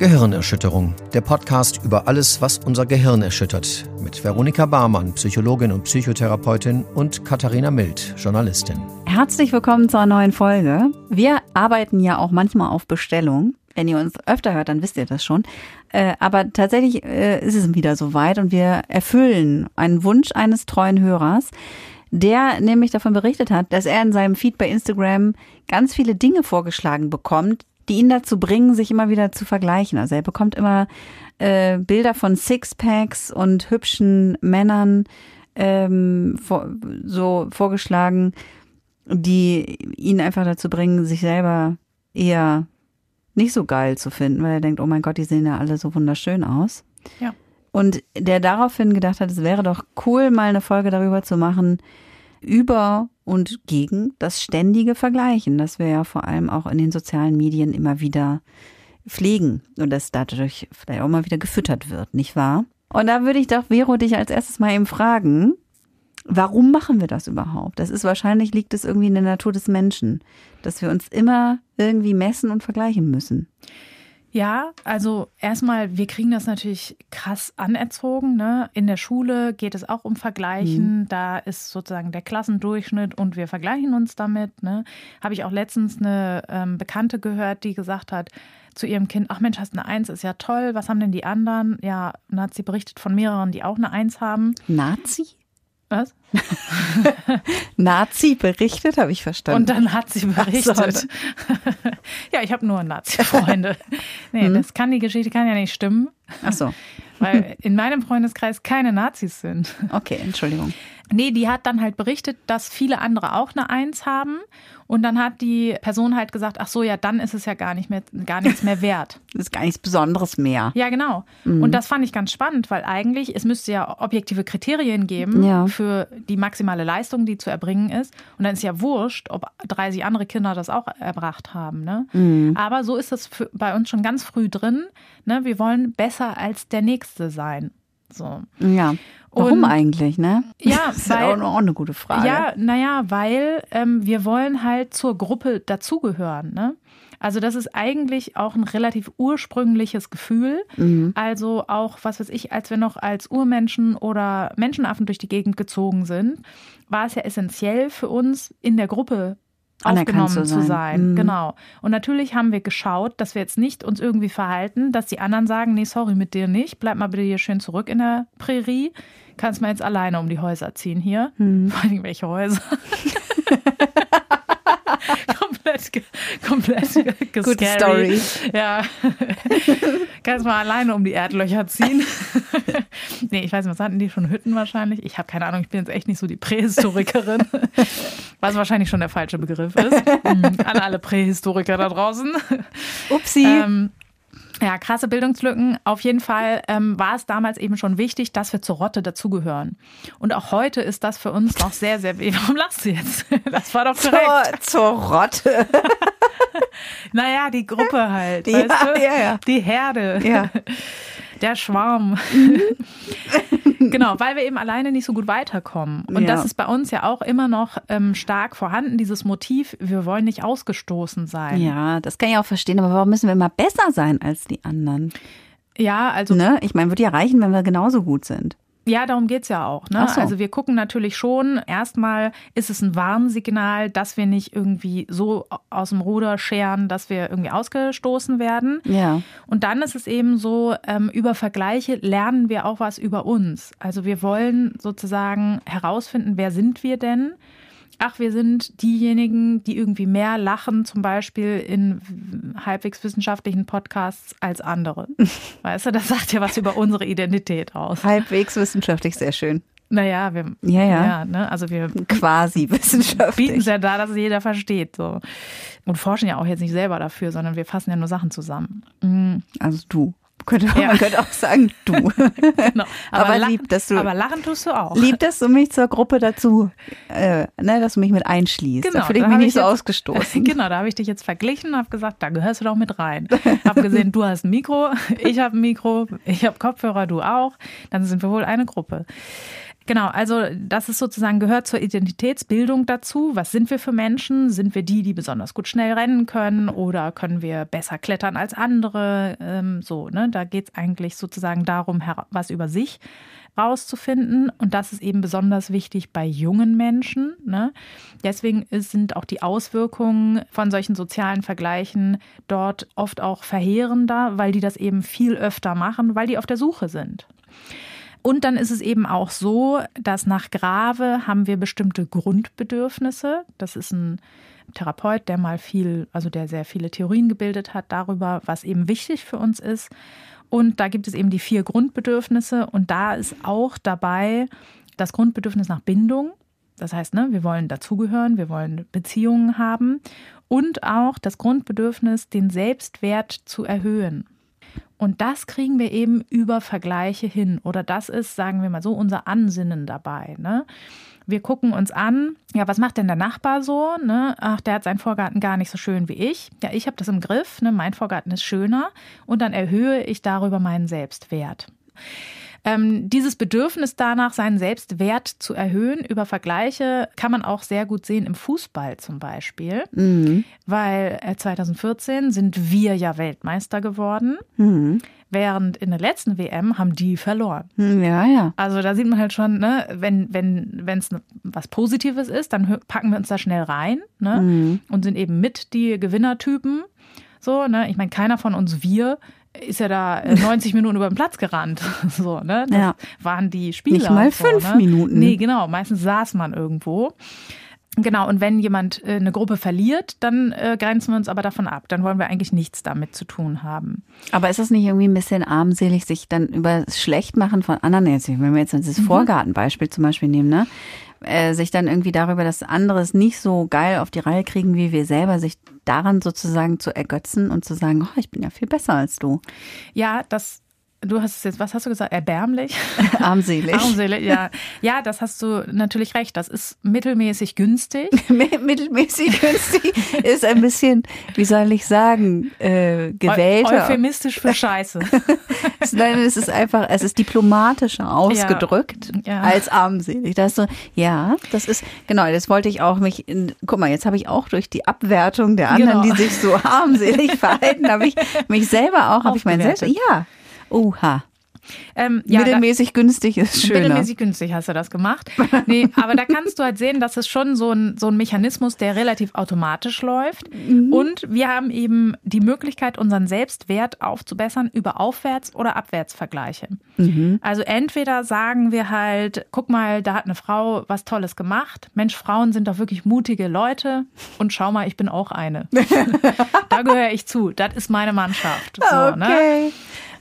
Gehirnerschütterung, der Podcast über alles, was unser Gehirn erschüttert. Mit Veronika Barmann, Psychologin und Psychotherapeutin und Katharina Mild, Journalistin. Herzlich willkommen zur neuen Folge. Wir arbeiten ja auch manchmal auf Bestellung. Wenn ihr uns öfter hört, dann wisst ihr das schon. Äh, aber tatsächlich äh, ist es wieder soweit und wir erfüllen einen Wunsch eines treuen Hörers der nämlich davon berichtet hat, dass er in seinem Feed bei Instagram ganz viele Dinge vorgeschlagen bekommt, die ihn dazu bringen, sich immer wieder zu vergleichen. Also er bekommt immer äh, Bilder von Sixpacks und hübschen Männern ähm, vor, so vorgeschlagen, die ihn einfach dazu bringen, sich selber eher nicht so geil zu finden, weil er denkt, oh mein Gott, die sehen ja alle so wunderschön aus. Ja. Und der daraufhin gedacht hat, es wäre doch cool, mal eine Folge darüber zu machen, über und gegen das ständige Vergleichen, das wir ja vor allem auch in den sozialen Medien immer wieder pflegen und das dadurch vielleicht auch mal wieder gefüttert wird, nicht wahr? Und da würde ich doch Vero dich als erstes mal eben fragen, warum machen wir das überhaupt? Das ist wahrscheinlich liegt es irgendwie in der Natur des Menschen, dass wir uns immer irgendwie messen und vergleichen müssen. Ja, also erstmal, wir kriegen das natürlich krass anerzogen. Ne? In der Schule geht es auch um Vergleichen. Mhm. Da ist sozusagen der Klassendurchschnitt und wir vergleichen uns damit. Ne? Habe ich auch letztens eine ähm, Bekannte gehört, die gesagt hat zu ihrem Kind, ach Mensch, hast eine Eins, ist ja toll. Was haben denn die anderen? Ja, hat sie berichtet von mehreren, die auch eine Eins haben. Nazi? Was? Nazi berichtet, habe ich verstanden. Und dann hat sie berichtet. So. ja, ich habe nur Nazi-Freunde. nee, hm? das kann die Geschichte kann ja nicht stimmen. Ach so. Weil in meinem Freundeskreis keine Nazis sind. Okay, Entschuldigung. Nee, die hat dann halt berichtet, dass viele andere auch eine Eins haben. Und dann hat die Person halt gesagt, ach so, ja, dann ist es ja gar nicht mehr, gar nichts mehr wert. das ist gar nichts Besonderes mehr. Ja, genau. Mhm. Und das fand ich ganz spannend, weil eigentlich, es müsste ja objektive Kriterien geben ja. für die maximale Leistung, die zu erbringen ist. Und dann ist ja wurscht, ob 30 andere Kinder das auch erbracht haben. Ne? Mhm. Aber so ist es bei uns schon ganz früh drin. Ne? Wir wollen besser als der Nächste sein. So. Ja. Warum und, eigentlich, ne? Ja, das ist weil, auch eine gute Frage. Ja, naja, weil ähm, wir wollen halt zur Gruppe dazugehören, ne? Also das ist eigentlich auch ein relativ ursprüngliches Gefühl. Mhm. Also auch, was weiß ich, als wir noch als Urmenschen oder Menschenaffen durch die Gegend gezogen sind, war es ja essentiell für uns, in der Gruppe aufgenommen zu sein. Zu sein. Mhm. Genau. Und natürlich haben wir geschaut, dass wir jetzt nicht uns irgendwie verhalten, dass die anderen sagen, nee, sorry, mit dir nicht, bleib mal bitte hier schön zurück in der Prärie. Kannst mal jetzt alleine um die Häuser ziehen hier. Mhm. Vor allem welche Häuser. komplett, komplett Gute Story. Ja. Kannst mal alleine um die Erdlöcher ziehen. nee, ich weiß nicht, was hatten die schon Hütten wahrscheinlich? Ich habe keine Ahnung, ich bin jetzt echt nicht so die Prähistorikerin. Was wahrscheinlich schon der falsche Begriff ist. An alle Prähistoriker da draußen. Upsi. Ähm, ja, krasse Bildungslücken. Auf jeden Fall ähm, war es damals eben schon wichtig, dass wir zur Rotte dazugehören. Und auch heute ist das für uns noch sehr, sehr wichtig. Warum lachst du jetzt? Das war doch korrekt. Zur, zur Rotte. naja, die Gruppe halt. Ja, ja, ja. Die Herde. Ja. Der Schwarm. Mhm. genau, weil wir eben alleine nicht so gut weiterkommen. Und ja. das ist bei uns ja auch immer noch ähm, stark vorhanden, dieses Motiv, wir wollen nicht ausgestoßen sein. Ja, das kann ich auch verstehen, aber warum müssen wir immer besser sein als die anderen? Ja, also. Ne? Ich meine, würde ja reichen, wenn wir genauso gut sind. Ja, darum geht's ja auch. Ne? So. Also wir gucken natürlich schon, erstmal ist es ein Warnsignal, dass wir nicht irgendwie so aus dem Ruder scheren, dass wir irgendwie ausgestoßen werden. Ja. Und dann ist es eben so, ähm, über Vergleiche lernen wir auch was über uns. Also wir wollen sozusagen herausfinden, wer sind wir denn? Ach, wir sind diejenigen, die irgendwie mehr lachen, zum Beispiel in halbwegs wissenschaftlichen Podcasts als andere. Weißt du, das sagt ja was über unsere Identität aus. Halbwegs wissenschaftlich, sehr schön. Naja, wir, ja, ja. ja ne? also wir quasi wissenschaftlich. bieten es ja da, dass es jeder versteht. So. Und forschen ja auch jetzt nicht selber dafür, sondern wir fassen ja nur Sachen zusammen. Mhm. Also du. Könnte, ja. Man könnte auch sagen, du. genau. Aber, aber lieb, dass du. Aber lachen tust du auch. Lieb, dass du mich zur Gruppe dazu, äh, ne, dass du mich mit einschließt. Genau, da fühle ich mich nicht ich so jetzt, ausgestoßen. Genau, da habe ich dich jetzt verglichen und habe gesagt, da gehörst du doch mit rein. Habe gesehen, du hast ein Mikro, ich habe ein Mikro, ich habe Kopfhörer, du auch. Dann sind wir wohl eine Gruppe. Genau, also das ist sozusagen gehört zur Identitätsbildung dazu. Was sind wir für Menschen? Sind wir die, die besonders gut schnell rennen können oder können wir besser klettern als andere? Ähm, so, ne? Da geht es eigentlich sozusagen darum, was über sich rauszufinden. Und das ist eben besonders wichtig bei jungen Menschen. Ne? Deswegen sind auch die Auswirkungen von solchen sozialen Vergleichen dort oft auch verheerender, weil die das eben viel öfter machen, weil die auf der Suche sind. Und dann ist es eben auch so, dass nach Grave haben wir bestimmte Grundbedürfnisse. Das ist ein Therapeut, der mal viel, also der sehr viele Theorien gebildet hat darüber, was eben wichtig für uns ist. Und da gibt es eben die vier Grundbedürfnisse und da ist auch dabei das Grundbedürfnis nach Bindung. Das heißt, ne, wir wollen dazugehören, wir wollen Beziehungen haben und auch das Grundbedürfnis, den Selbstwert zu erhöhen. Und das kriegen wir eben über Vergleiche hin. Oder das ist, sagen wir mal so, unser Ansinnen dabei. Ne? Wir gucken uns an, ja, was macht denn der Nachbar so? Ne? Ach, der hat seinen Vorgarten gar nicht so schön wie ich. Ja, ich habe das im Griff, ne? mein Vorgarten ist schöner. Und dann erhöhe ich darüber meinen Selbstwert. Ähm, dieses Bedürfnis danach, seinen Selbstwert zu erhöhen über Vergleiche, kann man auch sehr gut sehen im Fußball zum Beispiel. Mhm. Weil 2014 äh, sind wir ja Weltmeister geworden. Mhm. Während in der letzten WM haben die verloren. Hm, ja, ja. Also da sieht man halt schon, ne, wenn wenn wenn es was Positives ist, dann packen wir uns da schnell rein ne, mhm. und sind eben mit die Gewinnertypen. So, ne? Ich meine, keiner von uns wir ist ja da 90 äh, Minuten über den Platz gerannt. So, ne? Das ja. waren die Spieler. Nicht mal fünf so, ne? Minuten. Nee, genau. Meistens saß man irgendwo. Genau, und wenn jemand äh, eine Gruppe verliert, dann äh, grenzen wir uns aber davon ab. Dann wollen wir eigentlich nichts damit zu tun haben. Aber ist das nicht irgendwie ein bisschen armselig, sich dann über das Schlechtmachen von anderen, jetzt, wenn wir jetzt das mhm. Vorgartenbeispiel zum Beispiel nehmen, ne? Äh, sich dann irgendwie darüber, dass andere es nicht so geil auf die Reihe kriegen wie wir selber, sich daran sozusagen zu ergötzen und zu sagen, oh, ich bin ja viel besser als du. Ja, das Du hast es jetzt, was hast du gesagt? Erbärmlich? Armselig. Armselig, ja. Ja, das hast du natürlich recht. Das ist mittelmäßig günstig. mittelmäßig günstig ist ein bisschen, wie soll ich sagen, äh, gewählter. Euphemistisch für Scheiße. Nein, es ist einfach, es ist diplomatischer ausgedrückt ja, ja. als armselig. Das ist so, ja, das ist, genau, das wollte ich auch mich, in, guck mal, jetzt habe ich auch durch die Abwertung der anderen, genau. die sich so armselig verhalten, habe ich mich selber auch, habe ich mein Selbst, ja, Oha. Ähm, ja, mittelmäßig da, günstig ist schöner. Mittelmäßig günstig hast du das gemacht. Nee, aber da kannst du halt sehen, dass es schon so ein, so ein Mechanismus, der relativ automatisch läuft. Mhm. Und wir haben eben die Möglichkeit, unseren Selbstwert aufzubessern über Aufwärts- oder Abwärtsvergleiche. Mhm. Also entweder sagen wir halt, guck mal, da hat eine Frau was Tolles gemacht. Mensch, Frauen sind doch wirklich mutige Leute. Und schau mal, ich bin auch eine. da gehöre ich zu. Das ist meine Mannschaft. So, ne? okay. Ne?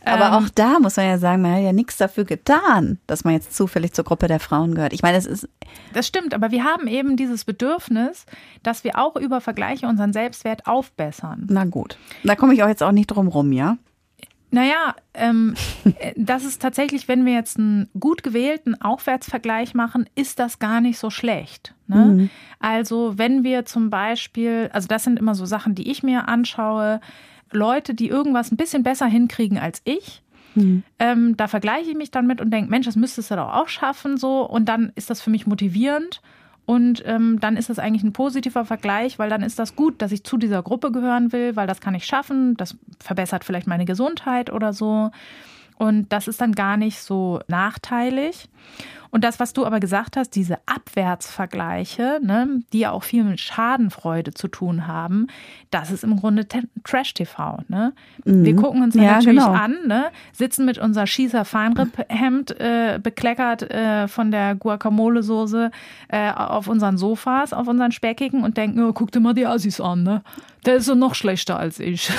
Aber ähm, auch da muss man ja sagen, man hat ja nichts dafür getan, dass man jetzt zufällig zur Gruppe der Frauen gehört. Ich meine, es ist. Das stimmt, aber wir haben eben dieses Bedürfnis, dass wir auch über Vergleiche unseren Selbstwert aufbessern. Na gut. Da komme ich auch jetzt auch nicht drum rum, ja? Naja, ähm, das ist tatsächlich, wenn wir jetzt einen gut gewählten Aufwärtsvergleich machen, ist das gar nicht so schlecht. Ne? Mhm. Also wenn wir zum Beispiel, also das sind immer so Sachen, die ich mir anschaue, Leute, die irgendwas ein bisschen besser hinkriegen als ich. Mhm. Ähm, da vergleiche ich mich dann mit und denke, Mensch, das müsstest du doch auch schaffen, so. Und dann ist das für mich motivierend. Und ähm, dann ist das eigentlich ein positiver Vergleich, weil dann ist das gut, dass ich zu dieser Gruppe gehören will, weil das kann ich schaffen. Das verbessert vielleicht meine Gesundheit oder so. Und das ist dann gar nicht so nachteilig. Und das, was du aber gesagt hast, diese Abwärtsvergleiche, ne, die ja auch viel mit Schadenfreude zu tun haben, das ist im Grunde Trash-TV. Ne? Mhm. Wir gucken uns ja, natürlich genau. an, ne, sitzen mit unser Schießer Feinripp-Hemd äh, bekleckert äh, von der Guacamole-Soße äh, auf unseren Sofas, auf unseren Speckigen und denken, oh, guck dir mal die Assis an, ne? Der ist so noch schlechter als ich.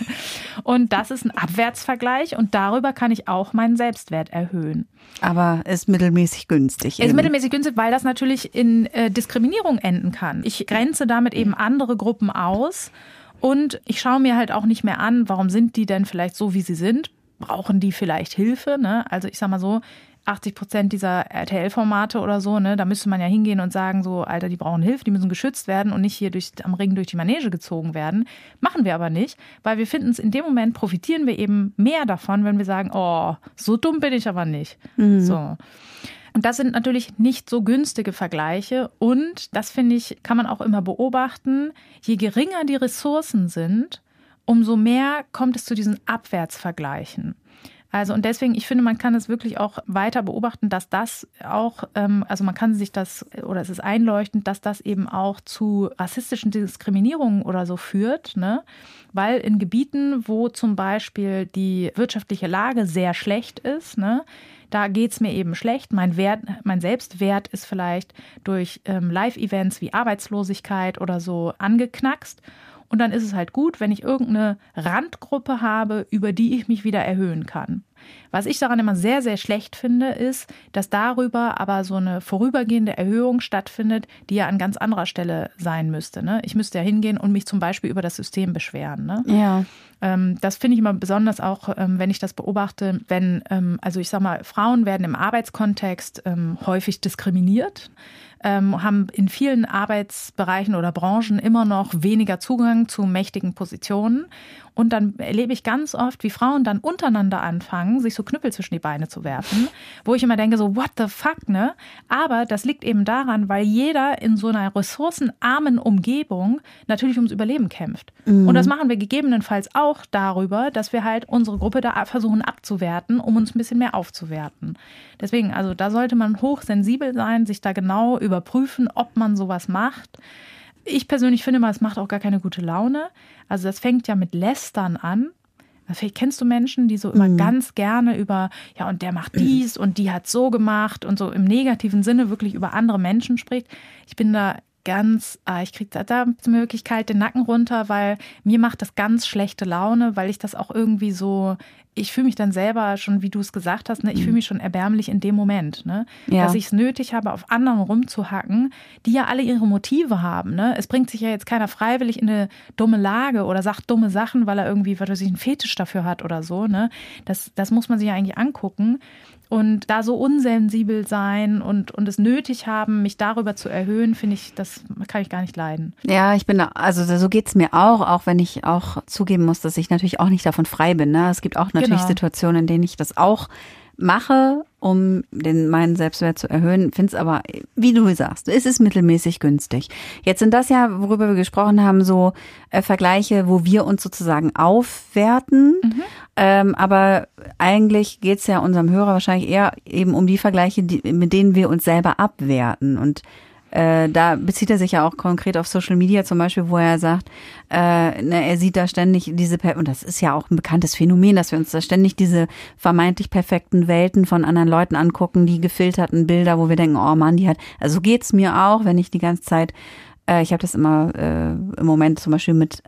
und das ist ein Abwärtsvergleich und darüber kann ich auch meinen Selbstwert erhöhen. Aber ist mittelmäßig günstig. Ist eben. mittelmäßig günstig, weil das natürlich in äh, Diskriminierung enden kann. Ich grenze damit eben andere Gruppen aus und ich schaue mir halt auch nicht mehr an, warum sind die denn vielleicht so, wie sie sind? Brauchen die vielleicht Hilfe? Ne? Also ich sag mal so, 80 Prozent dieser RTL-Formate oder so, ne, da müsste man ja hingehen und sagen, so, Alter, die brauchen Hilfe, die müssen geschützt werden und nicht hier durch, am Ring durch die Manege gezogen werden. Machen wir aber nicht, weil wir finden es in dem Moment, profitieren wir eben mehr davon, wenn wir sagen, oh, so dumm bin ich aber nicht. Mhm. So. Und das sind natürlich nicht so günstige Vergleiche. Und das finde ich, kann man auch immer beobachten. Je geringer die Ressourcen sind, umso mehr kommt es zu diesen Abwärtsvergleichen. Also und deswegen, ich finde, man kann es wirklich auch weiter beobachten, dass das auch, ähm, also man kann sich das, oder es ist einleuchtend, dass das eben auch zu rassistischen Diskriminierungen oder so führt, ne? Weil in Gebieten, wo zum Beispiel die wirtschaftliche Lage sehr schlecht ist, ne, da geht es mir eben schlecht. Mein, Wert, mein Selbstwert ist vielleicht durch ähm, Live-Events wie Arbeitslosigkeit oder so angeknackst. Und dann ist es halt gut, wenn ich irgendeine Randgruppe habe, über die ich mich wieder erhöhen kann. Was ich daran immer sehr, sehr schlecht finde, ist, dass darüber aber so eine vorübergehende Erhöhung stattfindet, die ja an ganz anderer Stelle sein müsste. Ne? Ich müsste ja hingehen und mich zum Beispiel über das System beschweren. Ne? Ja. Ähm, das finde ich immer besonders auch, ähm, wenn ich das beobachte, wenn, ähm, also ich sag mal, Frauen werden im Arbeitskontext ähm, häufig diskriminiert ähm, haben in vielen Arbeitsbereichen oder Branchen immer noch weniger Zugang zu mächtigen Positionen. Und dann erlebe ich ganz oft, wie Frauen dann untereinander anfangen, sich so Knüppel zwischen die Beine zu werfen, wo ich immer denke, so, what the fuck, ne? Aber das liegt eben daran, weil jeder in so einer ressourcenarmen Umgebung natürlich ums Überleben kämpft. Mhm. Und das machen wir gegebenenfalls auch darüber, dass wir halt unsere Gruppe da versuchen abzuwerten, um uns ein bisschen mehr aufzuwerten. Deswegen, also da sollte man hochsensibel sein, sich da genau überprüfen, ob man sowas macht. Ich persönlich finde mal, es macht auch gar keine gute Laune. Also das fängt ja mit Lästern an. Vielleicht kennst du Menschen, die so immer mhm. ganz gerne über, ja, und der macht dies und die hat so gemacht und so im negativen Sinne wirklich über andere Menschen spricht. Ich bin da ganz, ah, ich kriege da, da Möglichkeit den Nacken runter, weil mir macht das ganz schlechte Laune, weil ich das auch irgendwie so, ich fühle mich dann selber schon, wie du es gesagt hast, ne, ich fühle mhm. mich schon erbärmlich in dem Moment, ne, ja. dass ich es nötig habe, auf anderen rumzuhacken, die ja alle ihre Motive haben. Ne. Es bringt sich ja jetzt keiner freiwillig in eine dumme Lage oder sagt dumme Sachen, weil er irgendwie, was weiß ich, einen Fetisch dafür hat oder so. Ne. Das, das muss man sich ja eigentlich angucken und da so unsensibel sein und, und es nötig haben, mich darüber zu erhöhen, finde ich, das kann ich gar nicht leiden. Ja, ich bin, also so geht's mir auch, auch wenn ich auch zugeben muss, dass ich natürlich auch nicht davon frei bin. Ne? Es gibt auch natürlich genau. Situationen, in denen ich das auch mache, um den, meinen Selbstwert zu erhöhen, finde es aber, wie du sagst, es ist mittelmäßig günstig. Jetzt sind das ja, worüber wir gesprochen haben, so äh, Vergleiche, wo wir uns sozusagen aufwerten. Mhm. Ähm, aber eigentlich geht es ja unserem Hörer wahrscheinlich eher eben um die Vergleiche, die, mit denen wir uns selber abwerten. Und äh, da bezieht er sich ja auch konkret auf Social Media zum Beispiel, wo er sagt, äh, ne, er sieht da ständig diese, und das ist ja auch ein bekanntes Phänomen, dass wir uns da ständig diese vermeintlich perfekten Welten von anderen Leuten angucken, die gefilterten Bilder, wo wir denken, oh Mann, die hat, also geht's mir auch, wenn ich die ganze Zeit äh, ich habe das immer äh, im Moment zum Beispiel mit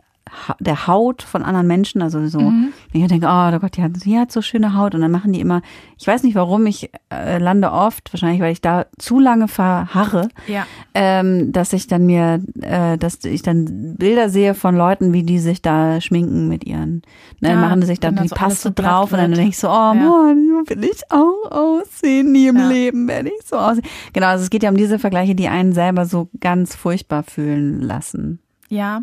der Haut von anderen Menschen, also so, mhm. ich denke, oh Gott, die hat, die hat so schöne Haut und dann machen die immer, ich weiß nicht warum, ich äh, lande oft, wahrscheinlich weil ich da zu lange verharre, ja. ähm, dass ich dann mir, äh, dass ich dann Bilder sehe von Leuten, wie die sich da schminken mit ihren, ne, ja, machen sich dann die so Paste so drauf und dann denke ich so, oh ja. Mann, will ich auch aussehen, nie im ja. Leben werde ich so aussehen. Genau, also es geht ja um diese Vergleiche, die einen selber so ganz furchtbar fühlen lassen. Ja,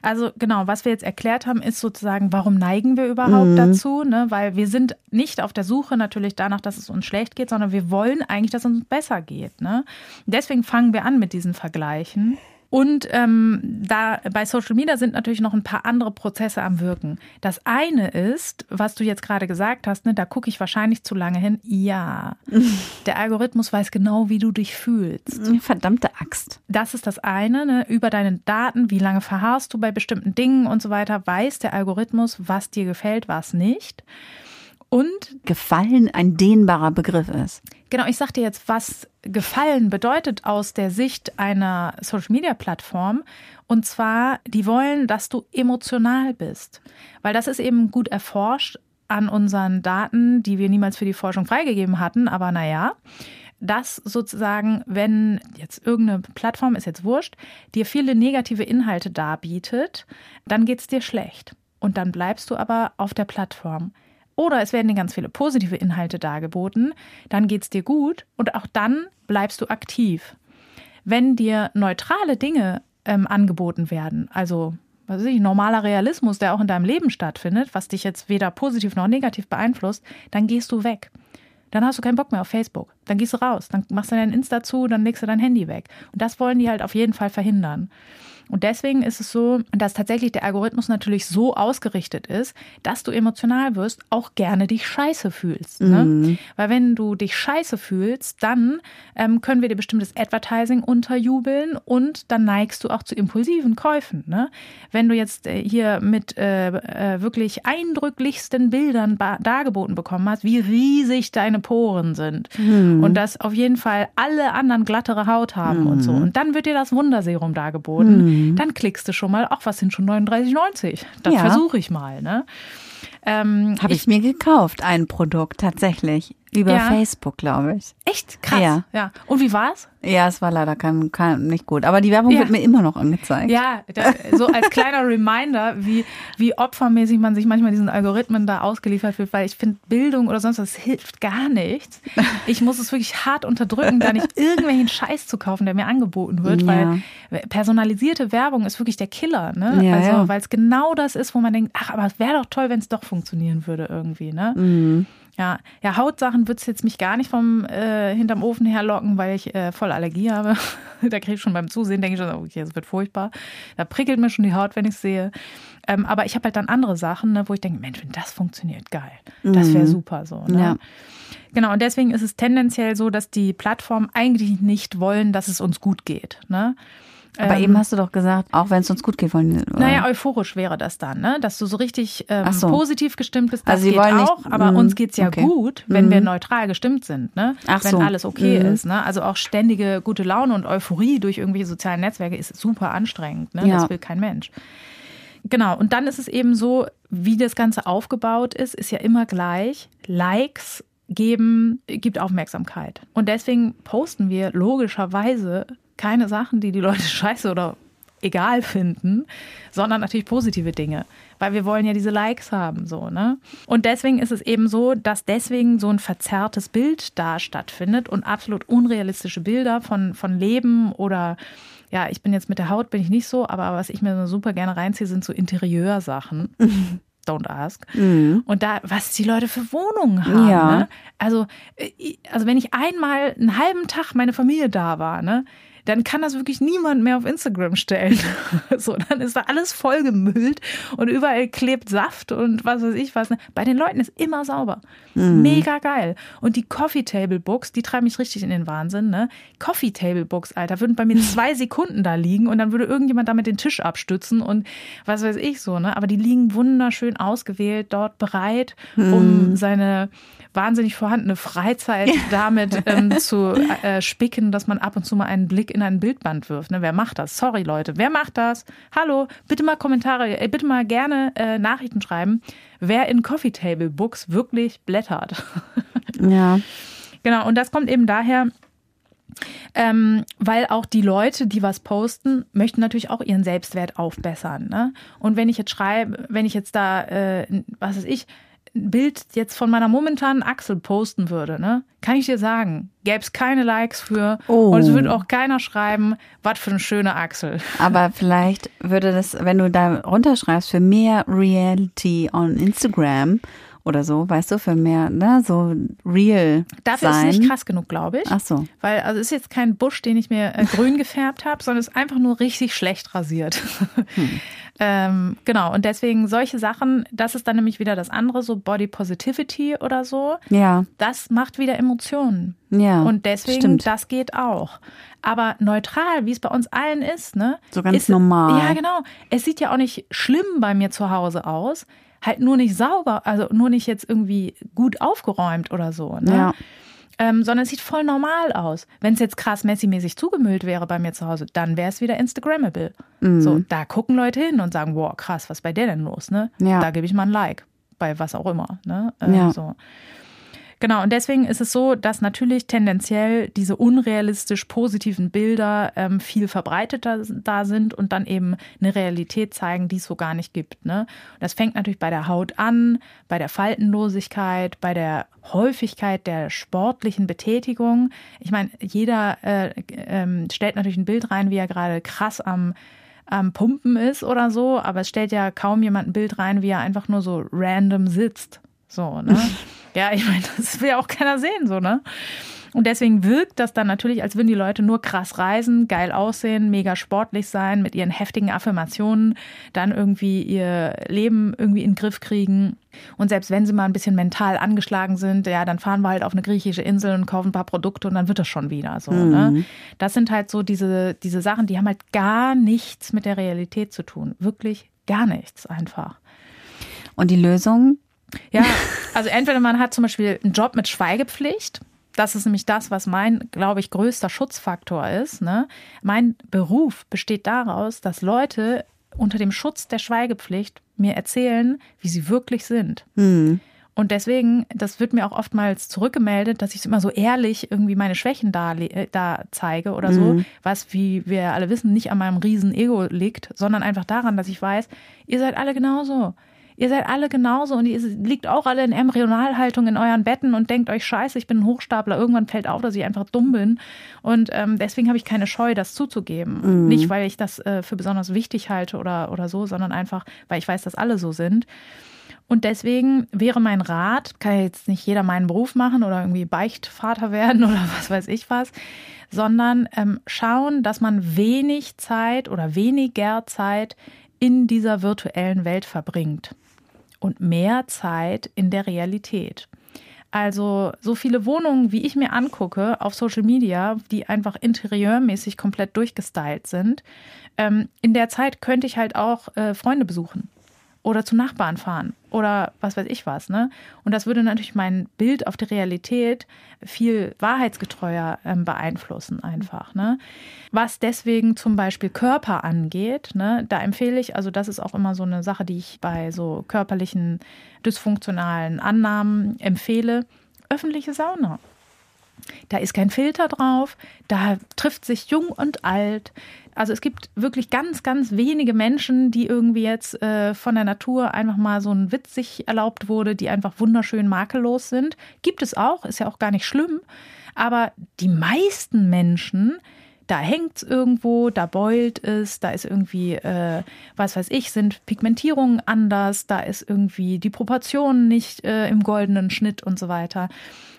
also genau, was wir jetzt erklärt haben, ist sozusagen, warum neigen wir überhaupt mhm. dazu? Ne? Weil wir sind nicht auf der Suche natürlich danach, dass es uns schlecht geht, sondern wir wollen eigentlich, dass es uns besser geht. Ne? Deswegen fangen wir an mit diesen Vergleichen. Und ähm, da bei Social Media sind natürlich noch ein paar andere Prozesse am Wirken. Das eine ist, was du jetzt gerade gesagt hast, ne, da gucke ich wahrscheinlich zu lange hin. Ja, der Algorithmus weiß genau, wie du dich fühlst. Verdammte Axt. Das ist das eine. Ne, über deine Daten, wie lange verharrst du bei bestimmten Dingen und so weiter, weiß der Algorithmus, was dir gefällt, was nicht und Gefallen ein dehnbarer Begriff ist. Genau, ich sag dir jetzt, was Gefallen bedeutet aus der Sicht einer Social-Media-Plattform. Und zwar, die wollen, dass du emotional bist. Weil das ist eben gut erforscht an unseren Daten, die wir niemals für die Forschung freigegeben hatten. Aber naja, dass sozusagen, wenn jetzt irgendeine Plattform, ist jetzt wurscht, dir viele negative Inhalte darbietet, dann geht es dir schlecht. Und dann bleibst du aber auf der Plattform. Oder es werden dir ganz viele positive Inhalte dargeboten, dann geht es dir gut und auch dann bleibst du aktiv. Wenn dir neutrale Dinge ähm, angeboten werden, also was weiß ich, normaler Realismus, der auch in deinem Leben stattfindet, was dich jetzt weder positiv noch negativ beeinflusst, dann gehst du weg. Dann hast du keinen Bock mehr auf Facebook. Dann gehst du raus, dann machst du dein Insta zu, dann legst du dein Handy weg. Und das wollen die halt auf jeden Fall verhindern. Und deswegen ist es so, dass tatsächlich der Algorithmus natürlich so ausgerichtet ist, dass du emotional wirst, auch gerne dich scheiße fühlst. Ne? Mhm. Weil wenn du dich scheiße fühlst, dann ähm, können wir dir bestimmtes Advertising unterjubeln und dann neigst du auch zu impulsiven Käufen. Ne? Wenn du jetzt äh, hier mit äh, äh, wirklich eindrücklichsten Bildern dargeboten bekommen hast, wie riesig deine Poren sind mhm. und dass auf jeden Fall alle anderen glattere Haut haben mhm. und so. Und dann wird dir das Wunderserum dargeboten. Mhm dann klickst du schon mal, ach, was sind schon 39,90? Das ja. versuche ich mal. Ne? Ähm, Habe ich, ich, mir gekauft, ein Produkt tatsächlich. Über ja. Facebook, glaube ich. Echt? Krass. Ja. ja. Und wie war's? Ja, es war leider kein, kein, nicht gut. Aber die Werbung ja. wird mir immer noch angezeigt. Ja, da, so als kleiner Reminder, wie, wie opfermäßig man sich manchmal diesen Algorithmen da ausgeliefert wird, weil ich finde, Bildung oder sonst was hilft gar nichts. Ich muss es wirklich hart unterdrücken, da nicht irgendwelchen Scheiß zu kaufen, der mir angeboten wird, weil personalisierte Werbung ist wirklich der Killer. Ne? Ja, also, weil es genau das ist, wo man denkt, ach, aber es wäre doch toll, wenn es doch funktionieren würde irgendwie. Ne? Mhm. Ja, ja Hautsachen wird es jetzt mich gar nicht vom äh, hinterm Ofen herlocken, weil ich äh, voll Allergie habe. da kriege ich schon beim Zusehen, denke ich schon, okay, das wird furchtbar. Da prickelt mir schon die Haut, wenn ich es sehe. Ähm, aber ich habe halt dann andere Sachen, ne, wo ich denke, Mensch, wenn das funktioniert, geil. Das wäre mhm. super so. Ne? Ja. Genau, und deswegen ist es tendenziell so, dass die Plattformen eigentlich nicht wollen, dass es uns gut geht. Ne? Aber ähm, eben hast du doch gesagt, auch wenn es uns gut geht, wollen oder? Naja, euphorisch wäre das dann, ne? Dass du so richtig ähm, so. positiv gestimmt bist, das also geht auch, nicht, aber mh, uns geht's ja okay. gut, wenn mh. wir neutral gestimmt sind, ne? Ach wenn so. alles okay mh. ist, ne? Also auch ständige gute Laune und Euphorie durch irgendwelche sozialen Netzwerke ist super anstrengend, ne? Ja. Das will kein Mensch. Genau, und dann ist es eben so, wie das Ganze aufgebaut ist, ist ja immer gleich. Likes geben, gibt Aufmerksamkeit. Und deswegen posten wir logischerweise keine Sachen, die die Leute scheiße oder egal finden, sondern natürlich positive Dinge, weil wir wollen ja diese Likes haben, so, ne? Und deswegen ist es eben so, dass deswegen so ein verzerrtes Bild da stattfindet und absolut unrealistische Bilder von, von Leben oder ja, ich bin jetzt mit der Haut bin ich nicht so, aber was ich mir super gerne reinziehe, sind so Interieursachen. Don't ask. Mhm. Und da, was die Leute für Wohnungen haben. Ja. Ne? Also, äh, also wenn ich einmal einen halben Tag meine Familie da war, ne, dann kann das wirklich niemand mehr auf Instagram stellen. so, dann ist da alles vollgemüllt und überall klebt Saft und was weiß ich was. Bei den Leuten ist immer sauber. Mhm. Mega geil. Und die Coffee Table Books, die treiben mich richtig in den Wahnsinn, ne? Coffee Table Books, Alter, würden bei mir zwei Sekunden da liegen und dann würde irgendjemand damit den Tisch abstützen und was weiß ich so, ne? Aber die liegen wunderschön ausgewählt dort bereit, um mhm. seine wahnsinnig vorhandene Freizeit damit ähm, zu äh, spicken, dass man ab und zu mal einen Blick in ein Bildband wirft. Ne? Wer macht das? Sorry, Leute. Wer macht das? Hallo, bitte mal Kommentare, äh, bitte mal gerne äh, Nachrichten schreiben, wer in Coffee Table Books wirklich blättert. ja. Genau, und das kommt eben daher, ähm, weil auch die Leute, die was posten, möchten natürlich auch ihren Selbstwert aufbessern. Ne? Und wenn ich jetzt schreibe, wenn ich jetzt da, äh, was weiß ich, Bild jetzt von meiner momentanen Achsel posten würde, ne, kann ich dir sagen, gäbe es keine Likes für oh. und es würde auch keiner schreiben, was für eine schöne Achsel. Aber vielleicht würde das, wenn du da runterschreibst, für mehr Reality on Instagram oder so, weißt du, für mehr, ne, so real. Dafür sein. ist es nicht krass genug, glaube ich. Ach so. Weil, also ist jetzt kein Busch, den ich mir äh, grün gefärbt habe, sondern ist einfach nur richtig schlecht rasiert. Hm. ähm, genau, und deswegen solche Sachen, das ist dann nämlich wieder das andere, so Body Positivity oder so. Ja. Das macht wieder Emotionen. Ja. Und deswegen, stimmt. das geht auch. Aber neutral, wie es bei uns allen ist, ne? So ganz ist, normal. Ja, genau. Es sieht ja auch nicht schlimm bei mir zu Hause aus halt nur nicht sauber, also nur nicht jetzt irgendwie gut aufgeräumt oder so. Ne? Ja. Ähm, sondern es sieht voll normal aus. Wenn es jetzt krass Messi-mäßig zugemüllt wäre bei mir zu Hause, dann wäre es wieder Instagrammable. Mhm. So, da gucken Leute hin und sagen, wow, krass, was ist bei der denn los? Ne? Ja. Da gebe ich mal ein Like, bei was auch immer. Ne? Ähm, ja. so. Genau, und deswegen ist es so, dass natürlich tendenziell diese unrealistisch positiven Bilder ähm, viel verbreiteter da sind und dann eben eine Realität zeigen, die es so gar nicht gibt. Ne? das fängt natürlich bei der Haut an, bei der Faltenlosigkeit, bei der Häufigkeit der sportlichen Betätigung. Ich meine, jeder äh, äh, stellt natürlich ein Bild rein, wie er gerade krass am am Pumpen ist oder so, aber es stellt ja kaum jemand ein Bild rein, wie er einfach nur so random sitzt. So, ne? Ja, ich meine, das will ja auch keiner sehen, so, ne? Und deswegen wirkt das dann natürlich, als würden die Leute nur krass reisen, geil aussehen, mega sportlich sein, mit ihren heftigen Affirmationen, dann irgendwie ihr Leben irgendwie in den Griff kriegen. Und selbst wenn sie mal ein bisschen mental angeschlagen sind, ja, dann fahren wir halt auf eine griechische Insel und kaufen ein paar Produkte und dann wird das schon wieder so. Mhm. Ne? Das sind halt so diese, diese Sachen, die haben halt gar nichts mit der Realität zu tun. Wirklich gar nichts einfach. Und die Lösung? Ja, also entweder man hat zum Beispiel einen Job mit Schweigepflicht, das ist nämlich das, was mein, glaube ich, größter Schutzfaktor ist. Ne? Mein Beruf besteht daraus, dass Leute unter dem Schutz der Schweigepflicht mir erzählen, wie sie wirklich sind. Mhm. Und deswegen, das wird mir auch oftmals zurückgemeldet, dass ich immer so ehrlich irgendwie meine Schwächen da, äh, da zeige oder so, mhm. was, wie wir alle wissen, nicht an meinem riesen Ego liegt, sondern einfach daran, dass ich weiß, ihr seid alle genauso. Ihr seid alle genauso und ihr liegt auch alle in Embryonalhaltung in euren Betten und denkt euch, scheiße, ich bin ein Hochstapler. Irgendwann fällt auf, dass ich einfach dumm bin. Und ähm, deswegen habe ich keine Scheu, das zuzugeben. Mhm. Nicht, weil ich das äh, für besonders wichtig halte oder, oder so, sondern einfach, weil ich weiß, dass alle so sind. Und deswegen wäre mein Rat, kann jetzt nicht jeder meinen Beruf machen oder irgendwie Beichtvater werden oder was weiß ich was, sondern ähm, schauen, dass man wenig Zeit oder weniger Zeit in dieser virtuellen Welt verbringt und mehr Zeit in der Realität. Also so viele Wohnungen, wie ich mir angucke auf Social Media, die einfach interieurmäßig komplett durchgestylt sind, ähm, in der Zeit könnte ich halt auch äh, Freunde besuchen oder zu Nachbarn fahren oder was weiß ich was. Ne? Und das würde natürlich mein Bild auf die Realität viel wahrheitsgetreuer ähm, beeinflussen einfach. Ne? Was deswegen zum Beispiel Körper angeht, ne, da empfehle ich, also das ist auch immer so eine Sache, die ich bei so körperlichen dysfunktionalen Annahmen empfehle, öffentliche Sauna. Da ist kein Filter drauf, da trifft sich jung und alt, also es gibt wirklich ganz, ganz wenige Menschen, die irgendwie jetzt äh, von der Natur einfach mal so ein Witz sich erlaubt wurde, die einfach wunderschön makellos sind. Gibt es auch, ist ja auch gar nicht schlimm. Aber die meisten Menschen, da hängt es irgendwo, da beult es, da ist irgendwie, äh, was weiß ich, sind Pigmentierungen anders, da ist irgendwie die Proportion nicht äh, im goldenen Schnitt und so weiter.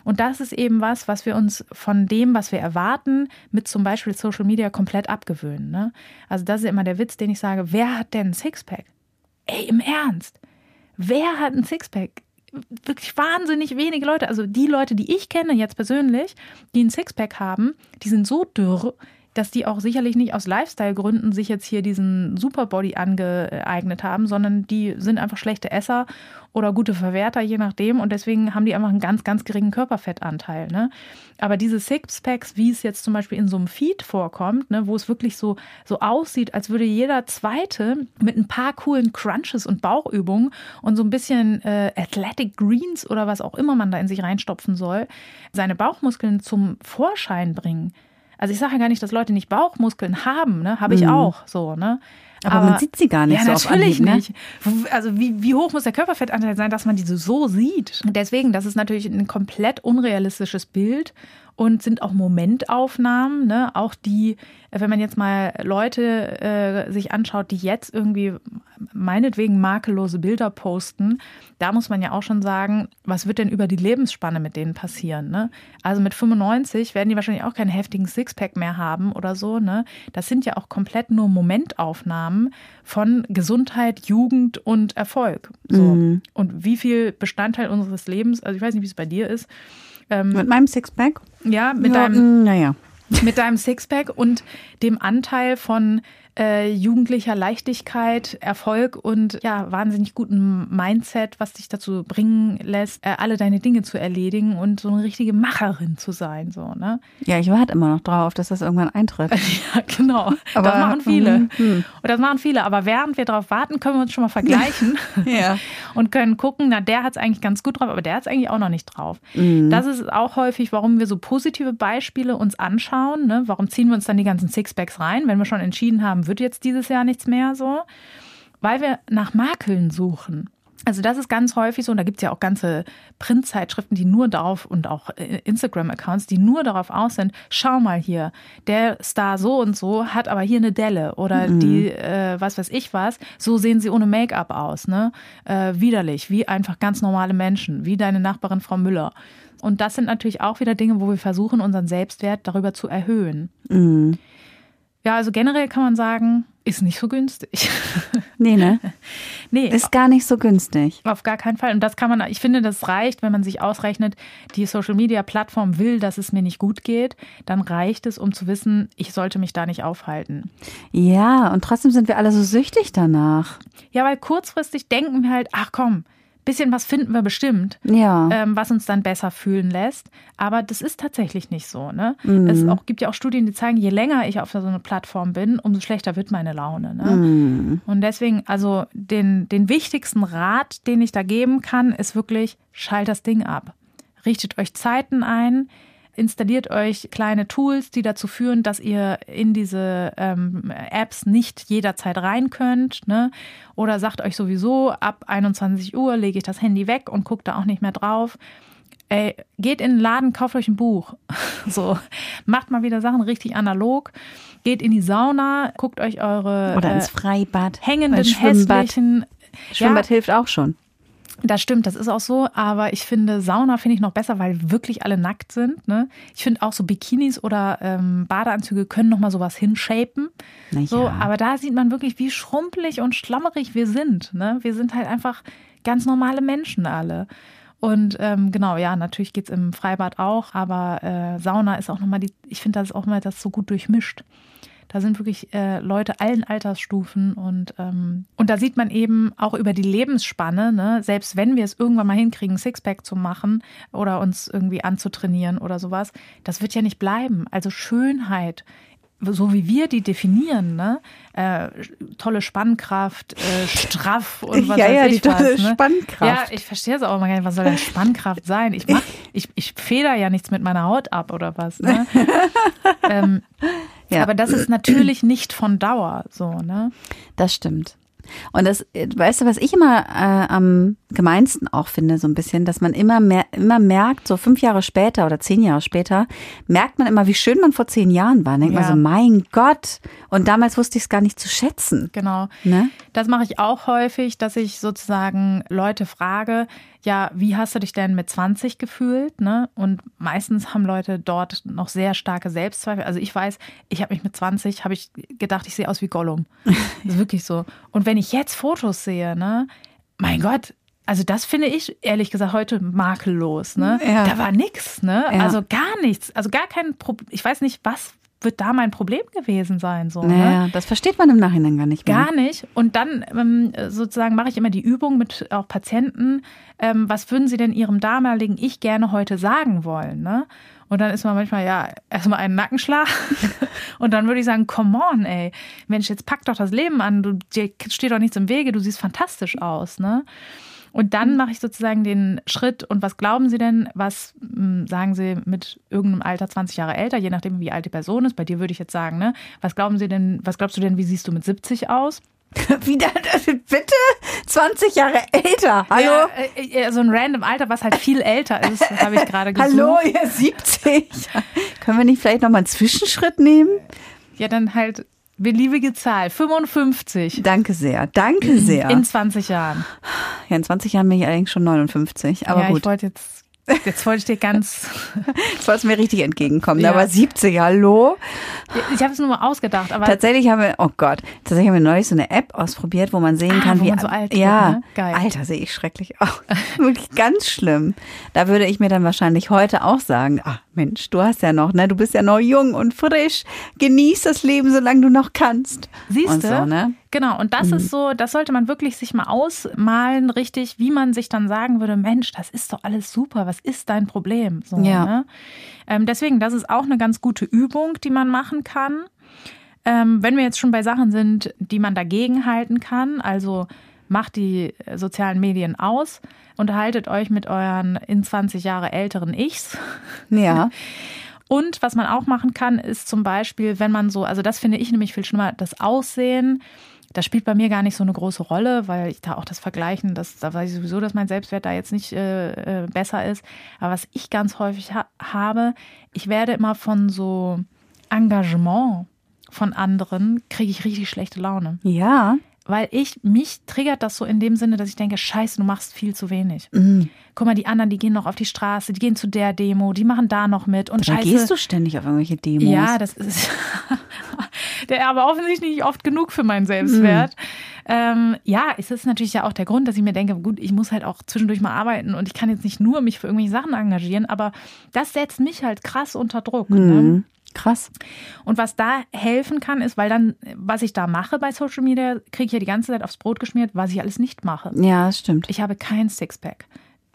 Und das ist eben was, was wir uns von dem, was wir erwarten, mit zum Beispiel Social Media komplett abgewöhnen. Ne? Also das ist immer der Witz, den ich sage, wer hat denn ein Sixpack? Ey, im Ernst. Wer hat ein Sixpack? Wirklich wahnsinnig wenige Leute. Also die Leute, die ich kenne jetzt persönlich, die ein Sixpack haben, die sind so dürr, dass die auch sicherlich nicht aus Lifestyle-Gründen sich jetzt hier diesen Superbody angeeignet haben, sondern die sind einfach schlechte Esser oder gute Verwerter, je nachdem. Und deswegen haben die einfach einen ganz, ganz geringen Körperfettanteil. Ne? Aber diese Sixpacks, wie es jetzt zum Beispiel in so einem Feed vorkommt, ne, wo es wirklich so, so aussieht, als würde jeder Zweite mit ein paar coolen Crunches und Bauchübungen und so ein bisschen äh, Athletic Greens oder was auch immer man da in sich reinstopfen soll, seine Bauchmuskeln zum Vorschein bringen. Also ich sage ja gar nicht, dass Leute nicht Bauchmuskeln haben, ne? Habe ich mhm. auch so, ne? Aber, Aber, man sieht sie gar nicht ja, so natürlich Anhieb, ne? nicht. Also wie, wie hoch muss der Körperfettanteil sein, dass man diese so sieht? Deswegen, das ist natürlich ein komplett unrealistisches Bild und sind auch Momentaufnahmen, ne? auch die, wenn man jetzt mal Leute äh, sich anschaut, die jetzt irgendwie meinetwegen makellose Bilder posten, da muss man ja auch schon sagen, was wird denn über die Lebensspanne mit denen passieren? Ne? Also mit 95 werden die wahrscheinlich auch keinen heftigen Sixpack mehr haben oder so. Ne? Das sind ja auch komplett nur Momentaufnahmen von Gesundheit, Jugend und Erfolg. So. Mhm. Und wie viel Bestandteil unseres Lebens, also ich weiß nicht, wie es bei dir ist, ähm, mit meinem Sixpack? Ja, mit ja, deinem. Naja. Mit deinem Sixpack und dem Anteil von äh, jugendlicher Leichtigkeit, Erfolg und ja, wahnsinnig guten Mindset, was dich dazu bringen lässt, äh, alle deine Dinge zu erledigen und so eine richtige Macherin zu sein. So, ne? Ja, ich warte immer noch drauf, dass das irgendwann eintritt. ja, genau. Aber, das machen viele. Hm, hm. Und das machen viele. Aber während wir darauf warten, können wir uns schon mal vergleichen ja. und können gucken, na, der hat es eigentlich ganz gut drauf, aber der hat es eigentlich auch noch nicht drauf. Mhm. Das ist auch häufig, warum wir so positive Beispiele uns anschauen. Ne? Warum ziehen wir uns dann die ganzen Sixpacks rein, wenn wir schon entschieden haben, wird jetzt dieses Jahr nichts mehr so, weil wir nach Makeln suchen. Also das ist ganz häufig so, und da gibt es ja auch ganze Printzeitschriften, die nur darauf und auch äh, Instagram-Accounts, die nur darauf aus sind, schau mal hier, der Star so und so hat aber hier eine Delle oder mhm. die, äh, was weiß ich was, so sehen sie ohne Make-up aus, ne? Äh, widerlich, wie einfach ganz normale Menschen, wie deine Nachbarin Frau Müller. Und das sind natürlich auch wieder Dinge, wo wir versuchen, unseren Selbstwert darüber zu erhöhen. Mhm. Ja, also generell kann man sagen, ist nicht so günstig. Nee, ne? nee. Ist gar nicht so günstig. Auf gar keinen Fall. Und das kann man, ich finde, das reicht, wenn man sich ausrechnet, die Social Media Plattform will, dass es mir nicht gut geht, dann reicht es, um zu wissen, ich sollte mich da nicht aufhalten. Ja, und trotzdem sind wir alle so süchtig danach. Ja, weil kurzfristig denken wir halt, ach komm, bisschen was finden wir bestimmt, ja. ähm, was uns dann besser fühlen lässt. Aber das ist tatsächlich nicht so. Ne? Mhm. Es auch, gibt ja auch Studien, die zeigen, je länger ich auf so einer Plattform bin, umso schlechter wird meine Laune. Ne? Mhm. Und deswegen, also den, den wichtigsten Rat, den ich da geben kann, ist wirklich, schalt das Ding ab. Richtet euch Zeiten ein, installiert euch kleine Tools, die dazu führen, dass ihr in diese ähm, Apps nicht jederzeit rein könnt. Ne? Oder sagt euch sowieso, ab 21 Uhr lege ich das Handy weg und gucke da auch nicht mehr drauf. Ey, geht in den Laden, kauft euch ein Buch. So, macht mal wieder Sachen richtig analog. Geht in die Sauna, guckt euch eure oder ins äh, Freibad, hängenden hässlichen Schwimmbad ja, hilft auch schon. Das stimmt, das ist auch so. Aber ich finde, Sauna finde ich noch besser, weil wirklich alle nackt sind. Ne? Ich finde auch so Bikinis oder ähm, Badeanzüge können noch mal sowas hinshapen. Ja. So, aber da sieht man wirklich, wie schrumpelig und schlammerig wir sind. Ne? Wir sind halt einfach ganz normale Menschen alle. Und ähm, genau, ja, natürlich geht's im Freibad auch, aber äh, Sauna ist auch nochmal die, ich finde, das ist auch mal das so gut durchmischt. Da sind wirklich äh, Leute allen Altersstufen und, ähm, und da sieht man eben auch über die Lebensspanne, ne, selbst wenn wir es irgendwann mal hinkriegen, Sixpack zu machen oder uns irgendwie anzutrainieren oder sowas, das wird ja nicht bleiben. Also Schönheit so wie wir die definieren, ne? Äh, tolle Spannkraft, äh, straff und was ja, weiß ja, ich die tolle was, ne? Spannkraft. Ja, ich verstehe es auch immer gar nicht. Was soll denn Spannkraft sein? Ich mach, ich, ich feder ja nichts mit meiner Haut ab oder was. Ne? ähm, ja. Aber das ist natürlich nicht von Dauer so, ne? Das stimmt. Und das, weißt du, was ich immer äh, am gemeinsten auch finde, so ein bisschen, dass man immer mehr, immer merkt, so fünf Jahre später oder zehn Jahre später, merkt man immer, wie schön man vor zehn Jahren war. Denkt ja. man so, mein Gott. Und damals wusste ich es gar nicht zu schätzen. Genau. Ne? Das mache ich auch häufig, dass ich sozusagen Leute frage, ja, wie hast du dich denn mit 20 gefühlt? Ne? Und meistens haben Leute dort noch sehr starke Selbstzweifel. Also ich weiß, ich habe mich mit 20, habe ich gedacht, ich sehe aus wie Gollum. Das ist wirklich so. Und wenn ich jetzt Fotos sehe, ne, mein Gott, also das finde ich ehrlich gesagt heute makellos. Ne? Ja. Da war nichts, ne? Ja. Also gar nichts. Also gar kein Problem. Ich weiß nicht, was wird da mein Problem gewesen sein? So, naja, ne? das versteht man im Nachhinein gar nicht mehr. Gar nicht. Und dann ähm, sozusagen mache ich immer die Übung mit auch Patienten. Ähm, was würden sie denn ihrem damaligen Ich gerne heute sagen wollen? Ne? Und dann ist man manchmal, ja, erstmal einen Nackenschlag. und dann würde ich sagen, come on, ey. Mensch, jetzt pack doch das Leben an. Du, dir steht doch nichts im Wege. Du siehst fantastisch aus, ne? Und dann mache ich sozusagen den Schritt. Und was glauben Sie denn, was hm, sagen Sie mit irgendeinem Alter 20 Jahre älter, je nachdem, wie alt die Person ist? Bei dir würde ich jetzt sagen, ne? Was glauben Sie denn, was glaubst du denn, wie siehst du mit 70 aus? Wieder, bitte? 20 Jahre älter. Hallo? Ja, äh, so ein random Alter, was halt viel älter ist, habe ich gerade gesucht. Hallo, ihr 70. Können wir nicht vielleicht nochmal einen Zwischenschritt nehmen? Ja, dann halt Beliebige Zahl, 55. Danke sehr, danke sehr. In 20 Jahren. Ja, in 20 Jahren bin ich allerdings schon 59, aber ja, gut. Ich wollte jetzt Jetzt wollte ich dir ganz. Jetzt wolltest mir richtig entgegenkommen. Ja. Aber 70, hallo? Ich habe es nur mal ausgedacht. Aber tatsächlich haben wir, oh Gott, tatsächlich haben wir neulich so eine App ausprobiert, wo man sehen ah, kann, wie. So alt ja, wird, ne? Geil. Alter, sehe ich schrecklich aus. Wirklich ganz schlimm. Da würde ich mir dann wahrscheinlich heute auch sagen, ach Mensch, du hast ja noch, ne? Du bist ja noch jung und frisch. Genieß das Leben, solange du noch kannst. Siehst du? So, ne? Genau, und das mhm. ist so, das sollte man wirklich sich mal ausmalen, richtig, wie man sich dann sagen würde, Mensch, das ist doch alles super, was ist dein Problem? So, ja. Ne? Ähm, deswegen, das ist auch eine ganz gute Übung, die man machen kann. Ähm, wenn wir jetzt schon bei Sachen sind, die man dagegen halten kann, also macht die sozialen Medien aus, unterhaltet euch mit euren in 20 Jahre älteren Ichs. Ja. Und was man auch machen kann, ist zum Beispiel, wenn man so, also das finde ich nämlich viel schlimmer, das Aussehen das spielt bei mir gar nicht so eine große Rolle, weil ich da auch das Vergleichen, das, da weiß ich sowieso, dass mein Selbstwert da jetzt nicht äh, äh, besser ist. Aber was ich ganz häufig ha habe, ich werde immer von so Engagement von anderen, kriege ich richtig schlechte Laune. Ja weil ich, mich triggert das so in dem Sinne, dass ich denke, scheiße, du machst viel zu wenig. Mhm. Guck mal, die anderen, die gehen noch auf die Straße, die gehen zu der Demo, die machen da noch mit und da scheiße. gehst du ständig auf irgendwelche Demos. Ja, das ist der aber offensichtlich nicht oft genug für meinen Selbstwert. Mhm. Ähm, ja, es ist natürlich ja auch der Grund, dass ich mir denke, gut, ich muss halt auch zwischendurch mal arbeiten und ich kann jetzt nicht nur mich für irgendwelche Sachen engagieren, aber das setzt mich halt krass unter Druck. Ne? Mhm. Ne? Krass. Und was da helfen kann, ist, weil dann, was ich da mache bei Social Media, kriege ich ja die ganze Zeit aufs Brot geschmiert, was ich alles nicht mache. Ja, das stimmt. Ich habe kein Sixpack.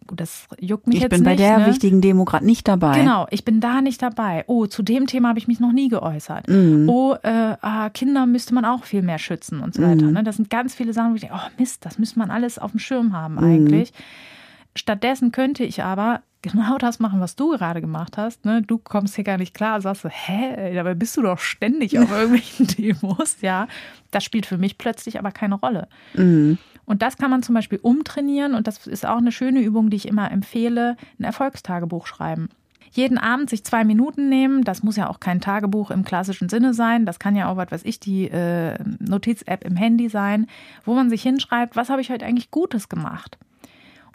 Gut, das juckt mich ich jetzt nicht. Ich bin bei der ne? wichtigen Demo gerade nicht dabei. Genau, ich bin da nicht dabei. Oh, zu dem Thema habe ich mich noch nie geäußert. Mhm. Oh, äh, ah, Kinder müsste man auch viel mehr schützen und so weiter. Mhm. Ne? Das sind ganz viele Sachen, wo ich denke, oh Mist, das müsste man alles auf dem Schirm haben mhm. eigentlich. Mhm. Stattdessen könnte ich aber genau das machen, was du gerade gemacht hast. Ne? Du kommst hier gar nicht klar, sagst du, hä, dabei bist du doch ständig auf irgendwelchen Demos. Ja, das spielt für mich plötzlich aber keine Rolle. Mhm. Und das kann man zum Beispiel umtrainieren und das ist auch eine schöne Übung, die ich immer empfehle, ein Erfolgstagebuch schreiben. Jeden Abend sich zwei Minuten nehmen, das muss ja auch kein Tagebuch im klassischen Sinne sein, das kann ja auch, was weiß ich, die äh, Notiz-App im Handy sein, wo man sich hinschreibt, was habe ich heute eigentlich Gutes gemacht?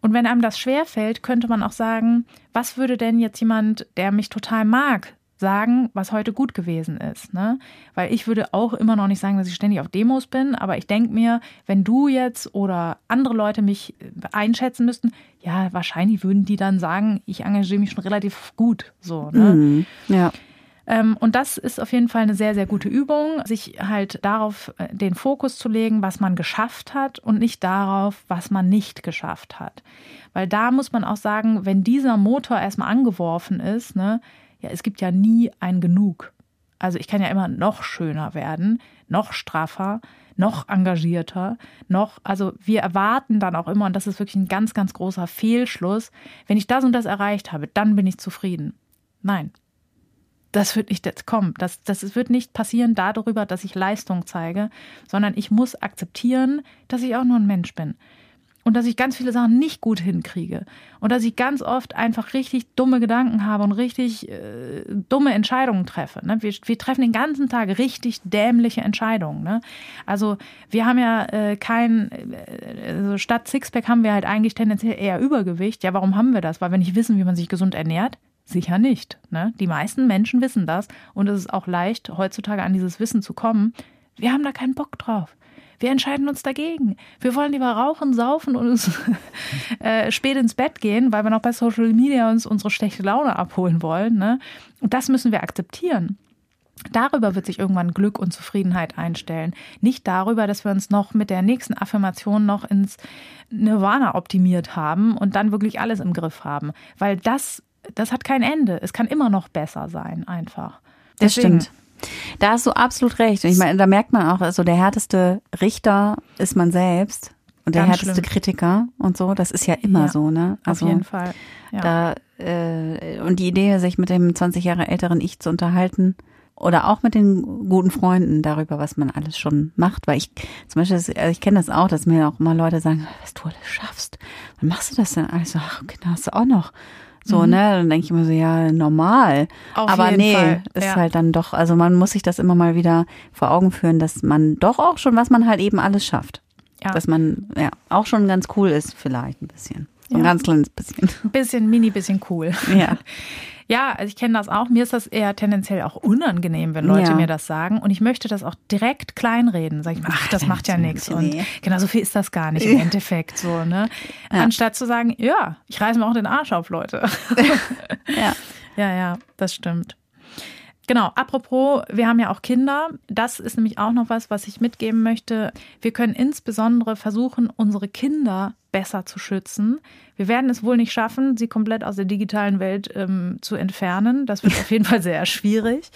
Und wenn einem das schwerfällt, könnte man auch sagen, was würde denn jetzt jemand, der mich total mag, sagen, was heute gut gewesen ist. Ne? Weil ich würde auch immer noch nicht sagen, dass ich ständig auf Demos bin, aber ich denke mir, wenn du jetzt oder andere Leute mich einschätzen müssten, ja, wahrscheinlich würden die dann sagen, ich engagiere mich schon relativ gut. So, ne? Mhm. Ja. Ähm, und das ist auf jeden Fall eine sehr, sehr gute Übung, sich halt darauf äh, den Fokus zu legen, was man geschafft hat und nicht darauf, was man nicht geschafft hat. Weil da muss man auch sagen, wenn dieser Motor erstmal angeworfen ist, ne, ja, es gibt ja nie ein Genug. Also ich kann ja immer noch schöner werden, noch straffer, noch engagierter, noch, also wir erwarten dann auch immer, und das ist wirklich ein ganz, ganz großer Fehlschluss, wenn ich das und das erreicht habe, dann bin ich zufrieden. Nein, das wird nicht jetzt kommen. Das, das wird nicht passieren darüber, dass ich Leistung zeige, sondern ich muss akzeptieren, dass ich auch nur ein Mensch bin. Und dass ich ganz viele Sachen nicht gut hinkriege. Und dass ich ganz oft einfach richtig dumme Gedanken habe und richtig äh, dumme Entscheidungen treffe. Ne? Wir, wir, treffen den ganzen Tag richtig dämliche Entscheidungen. Ne? Also wir haben ja äh, kein, äh, also statt Sixpack haben wir halt eigentlich tendenziell eher Übergewicht. Ja, warum haben wir das? Weil wir nicht wissen, wie man sich gesund ernährt. Sicher nicht. Ne? Die meisten Menschen wissen das und es ist auch leicht, heutzutage an dieses Wissen zu kommen. Wir haben da keinen Bock drauf. Wir entscheiden uns dagegen. Wir wollen lieber rauchen, saufen und uns äh, spät ins Bett gehen, weil wir noch bei Social Media uns unsere schlechte Laune abholen wollen. Ne? Und das müssen wir akzeptieren. Darüber wird sich irgendwann Glück und Zufriedenheit einstellen. Nicht darüber, dass wir uns noch mit der nächsten Affirmation noch ins Nirvana optimiert haben und dann wirklich alles im Griff haben. Weil das das hat kein Ende. Es kann immer noch besser sein, einfach. Das stimmt. Da hast du absolut recht. ich meine, da merkt man auch, also der härteste Richter ist man selbst und der Ganz härteste schlimm. Kritiker und so. Das ist ja immer ja, so, ne? Also auf jeden Fall. Ja. Da, äh, und die Idee, sich mit dem 20 Jahre älteren Ich zu unterhalten, oder auch mit den guten Freunden darüber, was man alles schon macht. Weil ich zum Beispiel, also ich kenne das auch, dass mir auch immer Leute sagen, was du alles schaffst. Wann machst du das denn? Also, ach, da hast du auch noch. So, mhm. ne? Dann denke ich immer so, ja, normal. Auf Aber nee, Fall. ist ja. halt dann doch, also man muss sich das immer mal wieder vor Augen führen, dass man doch auch schon, was man halt eben alles schafft. Ja. Dass man ja auch schon ganz cool ist, vielleicht ein bisschen. So ein ganz kleines bisschen. Ein bisschen, mini bisschen cool. Ja. Ja, also ich kenne das auch. Mir ist das eher tendenziell auch unangenehm, wenn Leute ja. mir das sagen. Und ich möchte das auch direkt kleinreden. Sag ich mal, ach, das macht ja nichts. Und genau so viel ist das gar nicht im Endeffekt so, ne? Anstatt zu sagen, ja, ich reiße mir auch den Arsch auf, Leute. ja. Ja, ja, das stimmt. Genau, apropos, wir haben ja auch Kinder. Das ist nämlich auch noch was, was ich mitgeben möchte. Wir können insbesondere versuchen, unsere Kinder besser zu schützen. Wir werden es wohl nicht schaffen, sie komplett aus der digitalen Welt ähm, zu entfernen. Das wird auf jeden Fall sehr schwierig.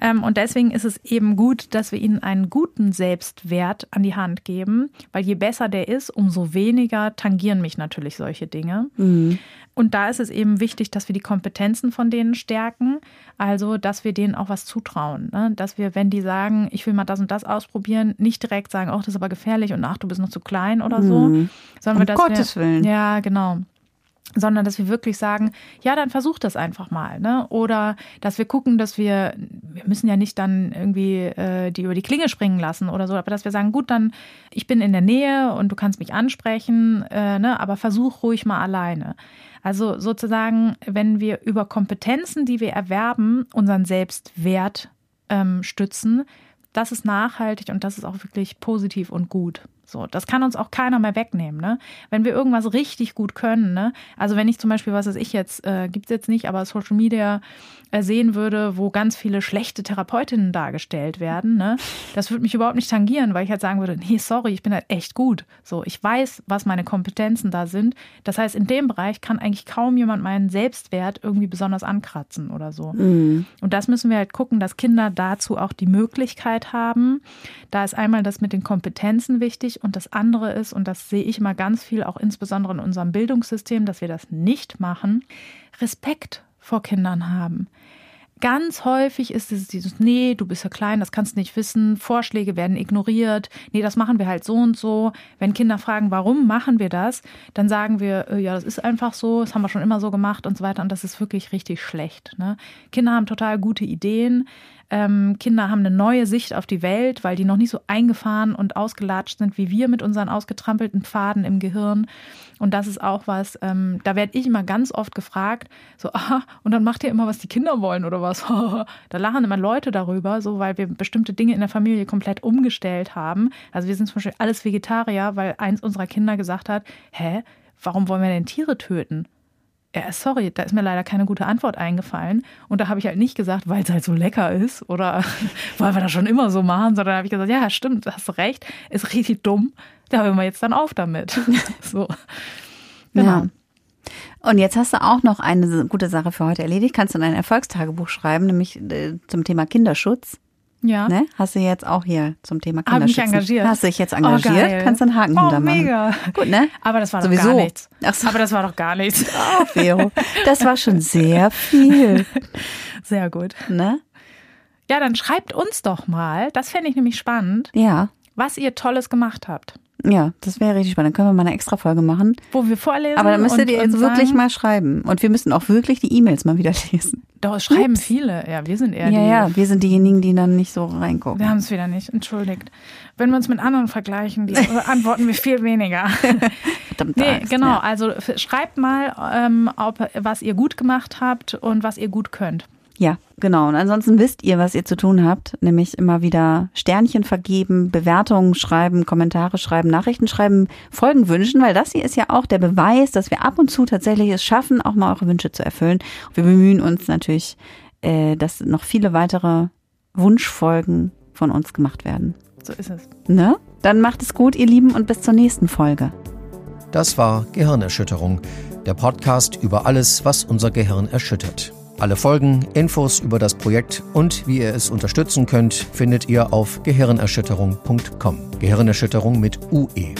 Ähm, und deswegen ist es eben gut, dass wir ihnen einen guten Selbstwert an die Hand geben, weil je besser der ist, umso weniger tangieren mich natürlich solche Dinge. Mhm. Und da ist es eben wichtig, dass wir die Kompetenzen von denen stärken, also dass wir denen auch was zutrauen. Ne? Dass wir, wenn die sagen, ich will mal das und das ausprobieren, nicht direkt sagen, ach, das ist aber gefährlich und ach, du bist noch zu klein oder so. Mhm. Sondern um wir, Gottes wir, Willen. Ja, genau sondern dass wir wirklich sagen, ja, dann versuch das einfach mal, ne? Oder dass wir gucken, dass wir, wir müssen ja nicht dann irgendwie äh, die über die Klinge springen lassen oder so, aber dass wir sagen, gut, dann ich bin in der Nähe und du kannst mich ansprechen, äh, ne? Aber versuch ruhig mal alleine. Also sozusagen, wenn wir über Kompetenzen, die wir erwerben, unseren Selbstwert ähm, stützen, das ist nachhaltig und das ist auch wirklich positiv und gut. So, das kann uns auch keiner mehr wegnehmen, ne? Wenn wir irgendwas richtig gut können, ne? Also wenn ich zum Beispiel, was weiß ich jetzt, äh, gibt es jetzt nicht, aber Social Media äh, sehen würde, wo ganz viele schlechte Therapeutinnen dargestellt werden, ne? Das würde mich überhaupt nicht tangieren, weil ich halt sagen würde, nee, sorry, ich bin halt echt gut. So, ich weiß, was meine Kompetenzen da sind. Das heißt, in dem Bereich kann eigentlich kaum jemand meinen Selbstwert irgendwie besonders ankratzen oder so. Mhm. Und das müssen wir halt gucken, dass Kinder dazu auch die Möglichkeit haben. Da ist einmal das mit den Kompetenzen wichtig und das andere ist, und das sehe ich immer ganz viel, auch insbesondere in unserem Bildungssystem, dass wir das nicht machen, Respekt vor Kindern haben. Ganz häufig ist es dieses, nee, du bist ja klein, das kannst du nicht wissen, Vorschläge werden ignoriert, nee, das machen wir halt so und so. Wenn Kinder fragen, warum machen wir das, dann sagen wir, äh, ja, das ist einfach so, das haben wir schon immer so gemacht und so weiter und das ist wirklich richtig schlecht. Ne? Kinder haben total gute Ideen, ähm, Kinder haben eine neue Sicht auf die Welt, weil die noch nicht so eingefahren und ausgelatscht sind wie wir mit unseren ausgetrampelten Pfaden im Gehirn. Und das ist auch was, ähm, da werde ich immer ganz oft gefragt, so, aha, und dann macht ihr immer, was die Kinder wollen oder was? da lachen immer Leute darüber, so, weil wir bestimmte Dinge in der Familie komplett umgestellt haben. Also wir sind zum Beispiel alles Vegetarier, weil eins unserer Kinder gesagt hat, hä, warum wollen wir denn Tiere töten? Ja, sorry, da ist mir leider keine gute Antwort eingefallen. Und da habe ich halt nicht gesagt, weil es halt so lecker ist oder weil wir das schon immer so machen, sondern habe ich gesagt, ja, stimmt, hast recht, ist richtig dumm. Da hören wir jetzt dann auf damit. so. Genau. Ja. Und jetzt hast du auch noch eine gute Sache für heute erledigt. Kannst du in ein Erfolgstagebuch schreiben, nämlich äh, zum Thema Kinderschutz. Ja. Ne? Hast du jetzt auch hier zum Thema Kinderschutz. Hab mich engagiert. Hast du dich jetzt oh, engagiert? Oh, Kannst du einen Haken oh, hintermachen. mega. Gut, ne? Aber das war Sowieso. doch gar nichts. Ach so. Aber das war doch gar nichts. Oh, Vero. Das war schon sehr viel. Sehr gut. Ne? Ja, dann schreibt uns doch mal, das fände ich nämlich spannend, ja. was ihr Tolles gemacht habt. Ja, das wäre richtig spannend. Dann können wir mal eine extra Folge machen. Wo wir vorlesen. Aber dann müsstet ihr jetzt wirklich mal schreiben. Und wir müssen auch wirklich die E-Mails mal wieder lesen. Doch, schreiben Ups. viele. Ja, wir sind eher ja, die. Ja, wir sind diejenigen, die dann nicht so reingucken. Wir haben es wieder nicht. Entschuldigt. Wenn wir uns mit anderen vergleichen, die antworten wir viel weniger. Verdammt. Nee, Angst, genau. Ja. Also schreibt mal, ähm, ob, was ihr gut gemacht habt und was ihr gut könnt. Ja, genau. Und ansonsten wisst ihr, was ihr zu tun habt, nämlich immer wieder Sternchen vergeben, Bewertungen schreiben, Kommentare schreiben, Nachrichten schreiben, Folgen wünschen, weil das hier ist ja auch der Beweis, dass wir ab und zu tatsächlich es schaffen, auch mal eure Wünsche zu erfüllen. Und wir bemühen uns natürlich, äh, dass noch viele weitere Wunschfolgen von uns gemacht werden. So ist es. Ne? Dann macht es gut, ihr Lieben, und bis zur nächsten Folge. Das war Gehirnerschütterung, der Podcast über alles, was unser Gehirn erschüttert. Alle Folgen, Infos über das Projekt und wie ihr es unterstützen könnt, findet ihr auf gehirnerschütterung.com. Gehirnerschütterung mit UE.